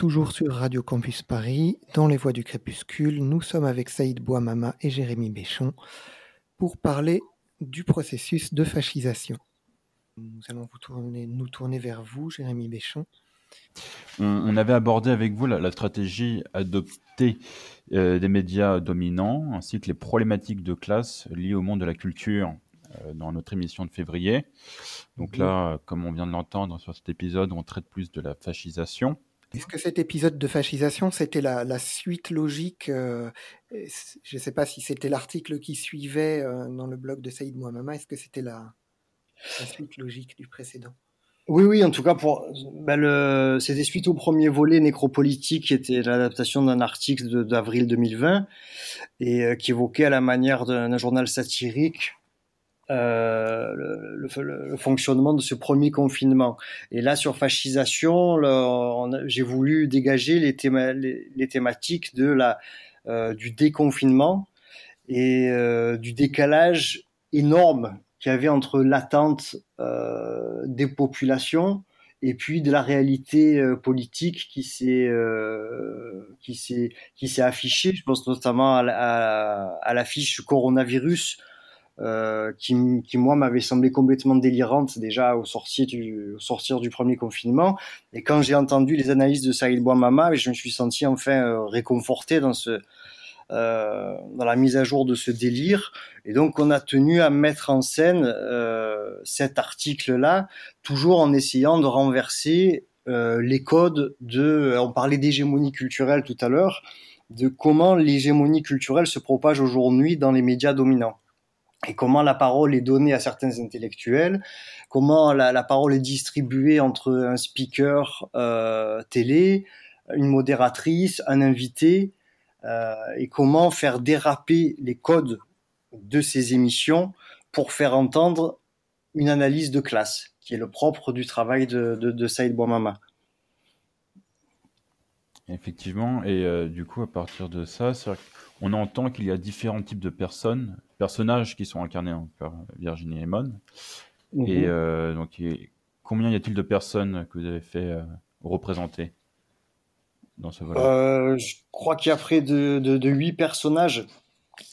toujours sur Radio Campus Paris, dans les voies du crépuscule. Nous sommes avec Saïd Bouamama et Jérémy Béchon pour parler du processus de fascisation. Nous allons vous tourner, nous tourner vers vous, Jérémy Béchon. On, avait abordé avec vous la, stratégie adoptée euh, des médias dominants ainsi que les problématiques de classe liées au monde de la culture euh, dans notre émission de février. Donc là, comme on vient de l'entendre sur cet épisode, on traite plus de la fascisation. Est-ce que cet épisode de fascisation, c'était la, suite logique euh, Je ne sais pas si c'était l'article qui suivait euh, dans le blog de Saïd Mouamama. Est-ce que c'était la, suite logique du précédent? Oui, oui, en tout cas, pour, ben c'était suite au premier volet nécropolitique, qui était l'adaptation d'un article d'avril 2020, et euh, qui évoquait à la manière d'un journal satirique euh, le, le, fonctionnement de ce premier confinement. Et là, sur fascisation, j'ai voulu dégager les, les, thématiques de la, euh, du déconfinement et euh, du décalage énorme qu'il y avait entre l'attente des populations et puis de la réalité politique qui s'est qui s'est qui s'est affichée. Je pense notamment à, à, à l'affiche coronavirus euh, qui, qui, moi m'avait semblé complètement délirante déjà au sortir du, au sortir du premier confinement. Et quand j'ai entendu les analyses de Saïd Bouamama, je me suis senti enfin euh, réconforté dans ce euh, dans la mise à jour de ce délire. Et donc on a tenu à mettre en scène euh, cet article-là, toujours en essayant de renverser euh, les codes de. On parlait d'hégémonie culturelle tout à l'heure, de comment l'hégémonie culturelle se propage aujourd'hui dans les médias dominants et comment la parole est donnée à certains intellectuels, comment la, parole est distribuée entre un speaker euh, télé, une modératrice, un invité, euh, et comment faire déraper les codes de ces émissions pour faire entendre une analyse de classe, qui est le propre du travail de, de, de Saïd Bouamama. Effectivement, et euh, du coup, à partir de ça, on entend qu'il y a différents types de personnes personnages qui sont incarnés par Virginie Emon. Mhm. Et euh, donc, et combien y a-t-il de personnes que vous avez fait euh, représenter dans ce volet? Euh, je crois qu'il y a près de, de, de 8 personnages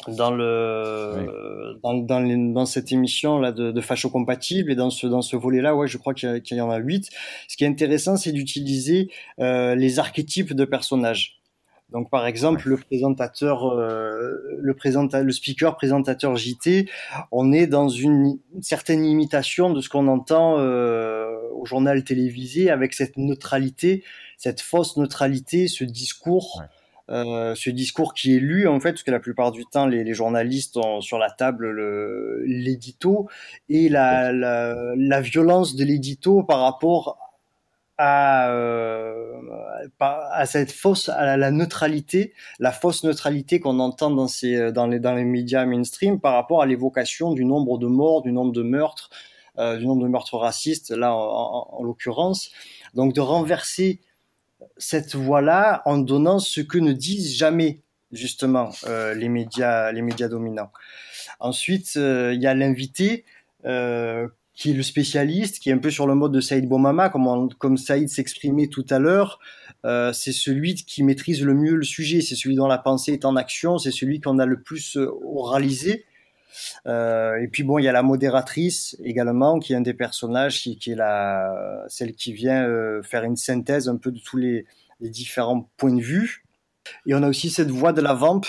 dans le dans, dans, les- dans cette émission là de, de Facho compatible. Et dans ce dans ce volet là ouais je crois qu'il y, en a 8 ce qui est intéressant c'est d'utiliser euh, les archétypes de personnages donc par exemple le présentateur euh, le présenta le speaker présentateur JT on est dans une, une certaine imitation de ce qu'on entend euh, au journal télévisé avec cette neutralité cette fausse neutralité ce discours euh, ce discours qui est lu en fait, parce que la plupart du temps les, les journalistes ont sur la table le- l'édito et la, la, la violence de l'édito par rapport à, euh, à cette fausse, à la, neutralité, la fausse neutralité qu'on entend dans ces, dans les, dans les médias mainstream par rapport à l'évocation du nombre de morts, du nombre de meurtres, euh, du nombre de meurtres racistes là en, en- en l'occurrence. Donc de renverser cette voie-là en donnant ce que ne disent jamais justement euh, les médias les médias dominants. Ensuite, euh, il y a l'invité euh, qui est le spécialiste, qui est un peu sur le mode de Saïd Boumama, comme, Saïd s'exprimait tout à l'heure. Euh, c'est celui qui maîtrise le mieux le sujet, c'est celui dont la pensée est en action, c'est celui qu'on a le plus euh, oralisé. Euh, et puis bon, il y a la modératrice également, qui est un des personnages, qui, est la, celle qui vient faire une synthèse un peu de tous les, différents points de vue. Et on a aussi cette voix de la vamp,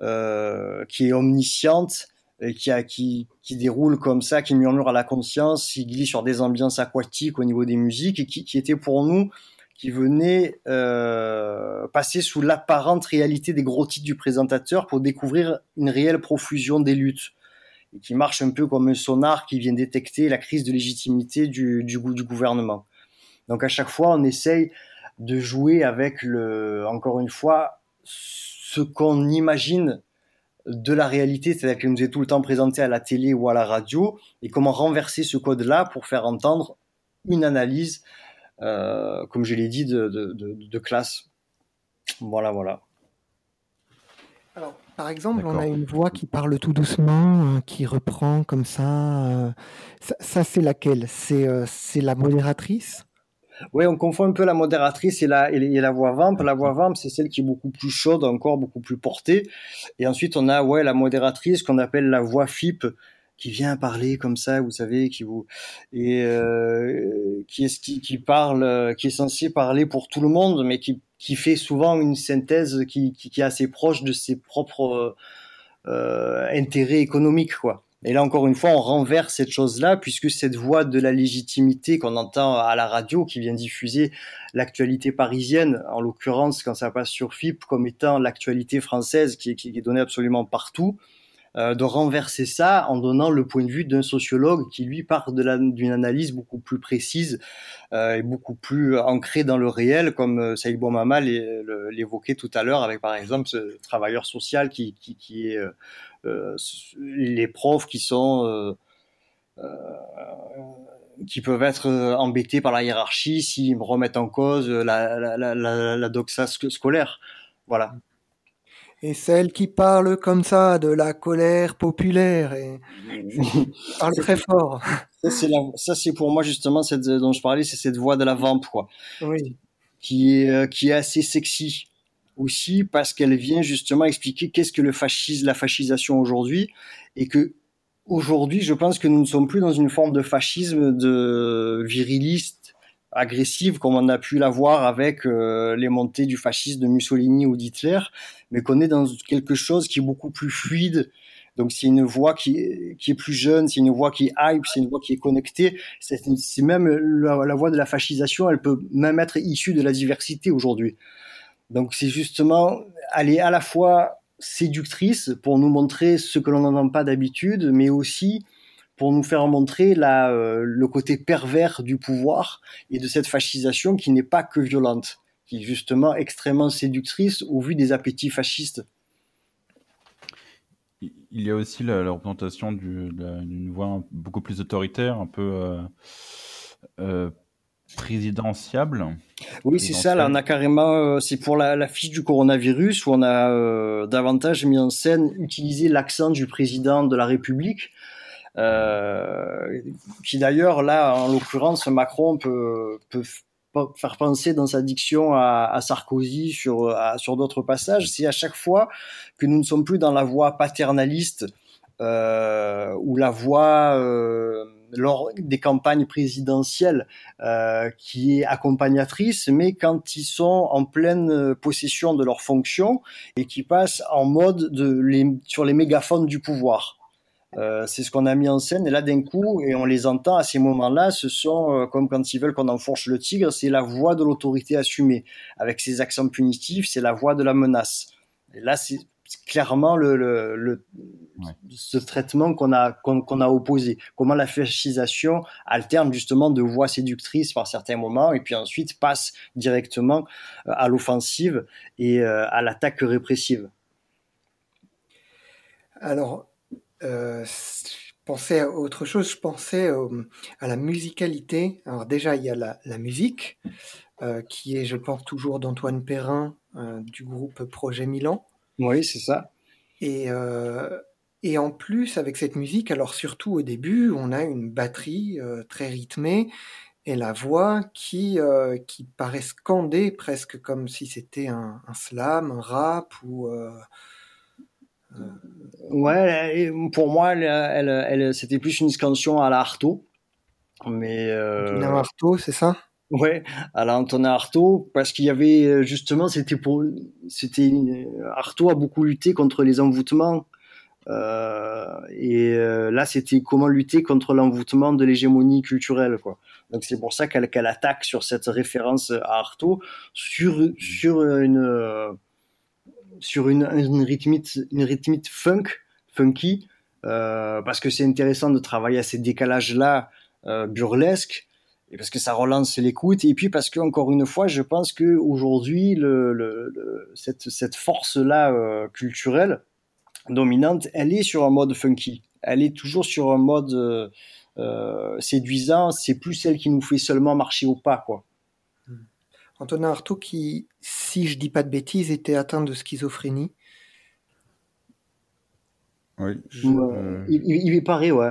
euh, qui est omnisciente, qui, a, qui, qui déroule comme ça, qui murmure à la conscience, qui glisse sur des ambiances aquatiques au niveau des musiques, et qui, qui était pour nous, qui venait euh, passer sous l'apparente réalité des gros titres du présentateur pour découvrir une réelle profusion des luttes et qui marche un peu comme un sonar qui vient détecter la crise de légitimité du, du, du gouvernement. Donc à chaque fois, on essaye de jouer avec le, encore une fois, ce qu'on imagine de la réalité, c'est-à-dire qu'il nous est tout le temps présenté à la télé ou à la radio, et comment renverser ce code-là pour faire entendre une analyse, euh, comme je l'ai dit, de, de, de, de classe. Voilà, voilà. Alors, par exemple, on a une voix qui parle tout doucement, euh, qui reprend comme ça. euh, ça, ça, c'est laquelle? C'est euh, c'est la modératrice? Oui, on confond un peu la modératrice et la, et et la voix vamp. La voix vamp, c'est celle qui est beaucoup plus chaude, encore beaucoup plus portée. Et ensuite, on a ouais la modératrice qu'on appelle la voix FIP, qui vient parler comme ça, vous savez, qui vous et euh, qui est qui, qui parle, euh, qui est censé parler pour tout le monde, mais qui qui fait souvent une synthèse qui, qui, qui est assez proche de ses propres euh, intérêts économiques, quoi. Et là, encore une fois, on renverse cette chose-là, puisque cette voix de la légitimité qu'on entend à la radio, qui vient diffuser l'actualité parisienne, en l'occurrence, quand ça passe sur FIP, comme étant l'actualité française qui, est- qui est donnée absolument partout, euh, de renverser ça en donnant le point de vue d'un sociologue qui, lui, part d'une analyse beaucoup plus précise euh, et beaucoup plus ancrée dans le réel, comme euh, Saïd Boumama l'évoquait tout à l'heure, avec par exemple ce travailleur social qui, qui, qui est euh, les profs qui sont euh, euh, qui peuvent être euh, embêtés par la hiérarchie s'ils remettent en cause la, la, la, la, la doxa sc- scolaire. Voilà. Et celle qui parle comme ça de la colère populaire et parle très fort. Ça, c'est pour moi justement cette dont je parlais, c'est cette voix de la vamp, quoi. Oui. Qui est, euh, qui est assez sexy aussi parce qu'elle vient justement expliquer qu'est-ce que le fascisme, la fascisation aujourd'hui et que aujourd'hui, je pense que nous ne sommes plus dans une forme de fascisme de viriliste, agressive comme on a pu l'avoir avec euh, les montées du fascisme de Mussolini ou d'Hitler, mais qu'on est dans quelque chose qui est beaucoup plus fluide. Donc c'est une voix qui est, plus jeune, c'est une voix qui est hype, c'est une voix qui est connectée. C'est même la voix de la fascisation, elle peut même être issue de la diversité aujourd'hui. Donc c'est justement, elle est à la fois séductrice pour nous montrer ce que l'on n'entend pas d'habitude, mais aussi pour nous faire montrer la, euh, le côté pervers du pouvoir et de cette fascisation qui n'est pas que violente, qui est justement extrêmement séductrice au vu des appétits fascistes. Il y a aussi la, représentation d'une voix beaucoup plus autoritaire, un peu euh, euh, présidentiable. Oui, c'est ça. Là, on a carrément, c'est pour la, la, fiche du coronavirus où on a davantage mis en scène, utilisé l'accent du président de la République. Euh, qui d'ailleurs, là, en l'occurrence, Macron peut, peut, faire penser dans sa diction à, à Sarkozy sur, sur d'autres passages, c'est à chaque fois que nous ne sommes plus dans la voie paternaliste euh, ou la voie euh, lors des campagnes présidentielles euh, qui est accompagnatrice, mais quand ils sont en pleine possession de leurs fonctions et qui passent en mode de les, sur les mégaphones du pouvoir. Euh, c'est ce qu'on a mis en scène. Et là, d'un coup, et on les entend à ces moments-là, ce sont, euh, comme quand ils veulent qu'on enfourche le tigre, c'est la voix de l'autorité assumée. Avec ses accents punitifs, c'est la voix de la menace. Et là, c'est clairement le, le, le ce traitement qu'on a qu'on a opposé. Comment la fascisation alterne justement de voix séductrices par certains moments et puis ensuite passe directement euh, à l'offensive et à l'attaque répressive. Alors, euh, je pensais à autre chose, je pensais à la musicalité. Alors déjà, il y a la, la musique, euh, qui est, je pense, toujours d'Antoine Perrin euh, du groupe Projet Milan. Oui, c'est ça. Et, euh, et en plus, avec cette musique, alors surtout au début, on a une batterie euh, très rythmée et la voix qui, qui paraît scandée presque comme si c'était un, un, slam, un rap ou Ouais, pour moi, elle, elle, elle c'était plus une scansion à la Artaud. Mais euh... Artaud, c'est ça? Ouais, à la Antonin Artaud, parce qu'il y avait euh, justement, c'était pour, c'était Artaud a beaucoup lutté contre les envoûtements. Euh, et euh, là, c'était comment lutter contre l'envoûtement de l'hégémonie culturelle, quoi. Donc c'est pour ça qu'elle qu'elle attaque sur cette référence à Artaud, sur sur une sur une, une une rythmique funk, funky, euh, parce que c'est intéressant de travailler à ces décalages-là euh, burlesques, et parce que ça relance l'écoute, et puis parce que encore une fois, je pense que aujourd'hui, le, le, le, cette, cette force-là euh, culturelle dominante, elle est sur un mode funky, elle est toujours sur un mode euh, euh, séduisant. C'est plus celle qui nous fait seulement marcher au pas, quoi. Antonin Artaud qui, si je dis pas de bêtises, était atteint de schizophrénie. Oui. Il, il, il, paraît, ouais.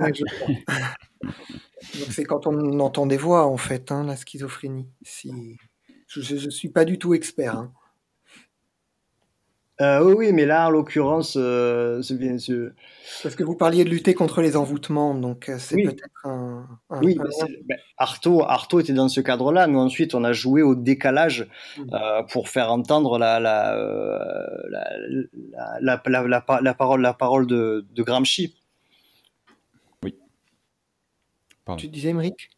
ouais c'est quand on entend des voix, en fait, hein, la schizophrénie. Si... Je ne suis pas du tout expert. Hein. Euh, oui, oui, mais là, en l'occurrence, euh, c'est bien sûr. Parce que vous parliez de lutter contre les envoûtements, donc euh, c'est peut-être un, un, Oui, un... Ben, Artaud, Artaud était dans ce cadre-là. Nous, ensuite, on a joué au décalage mmh. euh, pour faire entendre la, la, la, la, la, la, la parole, la parole de, de Gramsci. Oui. Pardon. Tu disais, Émeric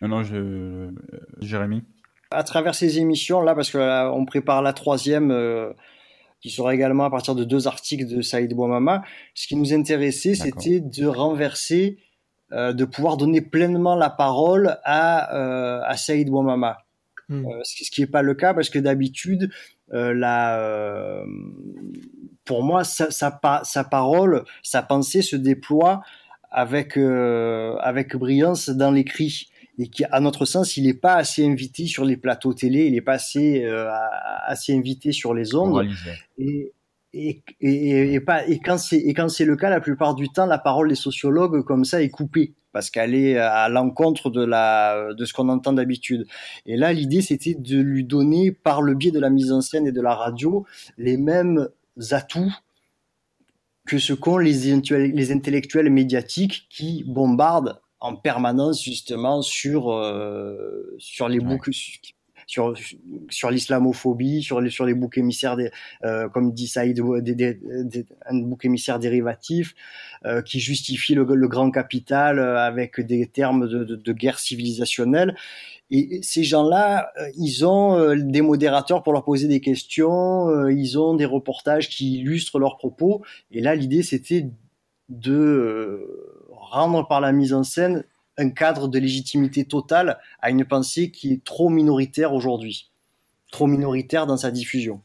Non, non, je... Jérémy. À travers ces émissions-là, parce qu'on prépare la troisième qui sera également à partir de deux articles de Saïd Bouamama. Ce qui nous intéressait, c'était de renverser, euh, de pouvoir donner pleinement la parole à, euh, à Saïd Bouamama. Mm. Euh, ce qui n'est pas le cas parce que d'habitude, euh, la, euh, pour moi, sa, sa, sa, parole, sa pensée se déploie avec, euh, avec brillance dans l'écrit et qui, à notre sens, il n'est pas assez invité sur les plateaux télé, il n'est pas assez, euh, assez invité sur les ondes. Et, et, et, et, pas, et quand c'est et quand c'est le cas, la plupart du temps, la parole des sociologues comme ça est coupée parce qu'elle est à l'encontre de la de ce qu'on entend d'habitude. Et là, l'idée c'était de lui donner par le biais de la mise en scène et de la radio les mêmes atouts que ce qu'ont les, les intellectuels médiatiques qui bombardent en permanence justement sur euh, sur les boucs sur sur l'islamophobie sur les sur les boucs émissaires des euh, comme dit Saïd des, des, des, un bouc émissaire dérivatif euh, qui justifie le, le, grand capital avec des termes de, de, de guerre civilisationnelle et ces gens-là, euh, ils ont euh, des modérateurs pour leur poser des questions, ils ont des reportages qui illustrent leurs propos. Et là, l'idée, c'était de rendre par la mise en scène un cadre de légitimité totale à une pensée qui est trop minoritaire aujourd'hui, trop minoritaire dans sa diffusion.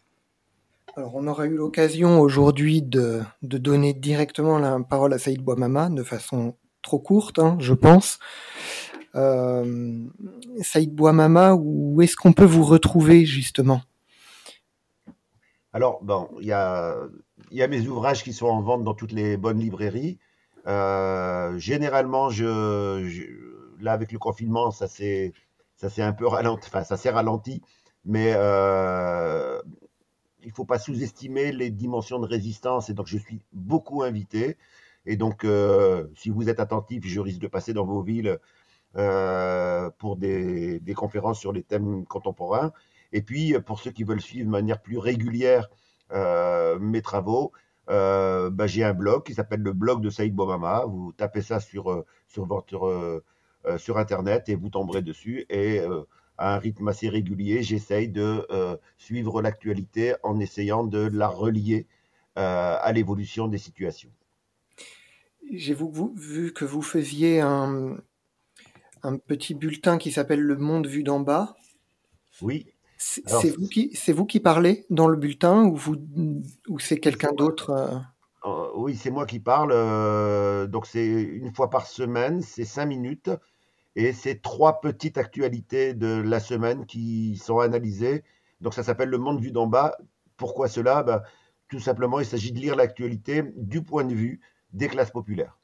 Alors, on aura eu l'occasion aujourd'hui de, de, donner directement la parole à Saïd Bouamama de façon trop courte, hein, je pense. Euh, Saïd Bouamama, où est-ce qu'on peut vous retrouver justement? Alors, bon, il y a, mes ouvrages qui sont en vente dans toutes les bonnes librairies. Euh, généralement, là, avec le confinement, ça s'est un peu ralenti, mais euh, il faut pas sous-estimer les dimensions de résistance. Et donc, je suis beaucoup invité. Et donc, euh, si vous êtes attentif, je risque de passer dans vos villes euh, pour des, conférences sur les thèmes contemporains. Et puis, pour ceux qui veulent suivre de manière plus régulière euh, mes travaux, euh, bah, j'ai un blog qui s'appelle le blog de Saïd Bouamama. Vous tapez ça sur, euh, sur euh, euh, internet et vous tomberez dessus. Et euh, à un rythme assez régulier, j'essaye de euh, suivre l'actualité en essayant de la relier euh, à l'évolution des situations. J'ai vu que vous faisiez un, un petit bulletin qui s'appelle Le Monde vu d'en bas. Oui. C'est vous qui c'est vous qui parlez dans le bulletin ou vous ou c'est quelqu'un d'autre euh? Euh, oui, c'est moi qui parle. euh, donc c'est une fois par semaine, c'est cinq minutes. Et c'est trois petites actualités de la semaine qui sont analysées. Donc ça s'appelle Le Monde vu d'en bas. Pourquoi cela? Ben, tout simplement, il s'agit de lire l'actualité du point de vue des classes populaires.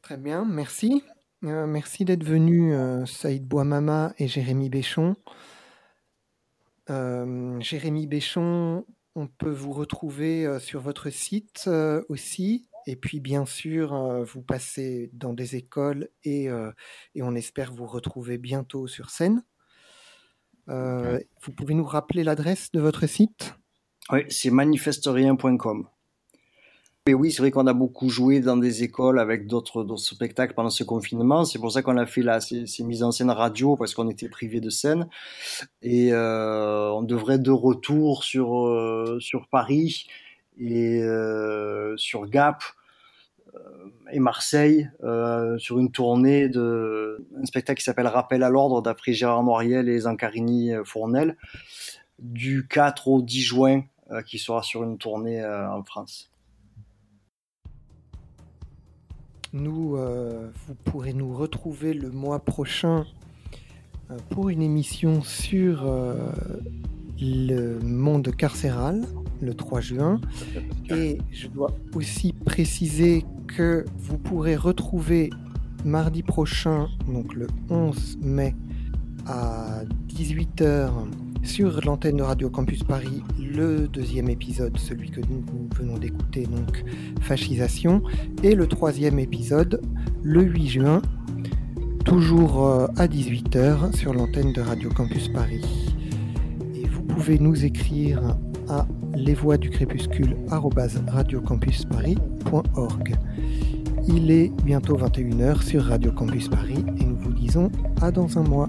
Très bien, merci. Euh, merci d'être venu, euh, Saïd Bouamama et Jérémy Béchon. Euh, Jérémy Béchon, on peut vous retrouver sur votre site aussi. Et puis, bien sûr, vous passez dans des écoles et, et on espère vous retrouver bientôt sur scène. Vous pouvez nous rappeler l'adresse de votre site? Oui, c'est manifesterien.com. Oui, c'est vrai qu'on a beaucoup joué dans des écoles avec d'autres spectacles pendant ce confinement. C'est pour ça qu'on a fait là ces, mises en scène radio parce qu'on était privé de scène. Et euh, on devrait être de retour sur euh, Paris et euh, sur Gap et Marseille sur une tournée de un spectacle qui s'appelle Rappel à l'ordre d'après Gérard Noiriel et Zancarini Fournel du 4 au 10 juin qui sera sur une tournée en France. Nous, euh, vous pourrez nous retrouver le mois prochain euh, pour une émission sur euh, le monde carcéral, le 3 juin. Et je dois aussi préciser que vous pourrez retrouver mardi prochain, donc le 11 mai, à 18h sur l'antenne de Radio Campus Paris, le deuxième épisode, celui que nous venons d'écouter, donc Fascisation, et le troisième épisode, le 8 juin, toujours euh, à 18h sur l'antenne de Radio Campus Paris. Et vous pouvez nous écrire à lesvoix du crépuscule radiocampusparis.org. Il est bientôt 21h sur Radio Campus Paris et nous vous disons à dans un mois.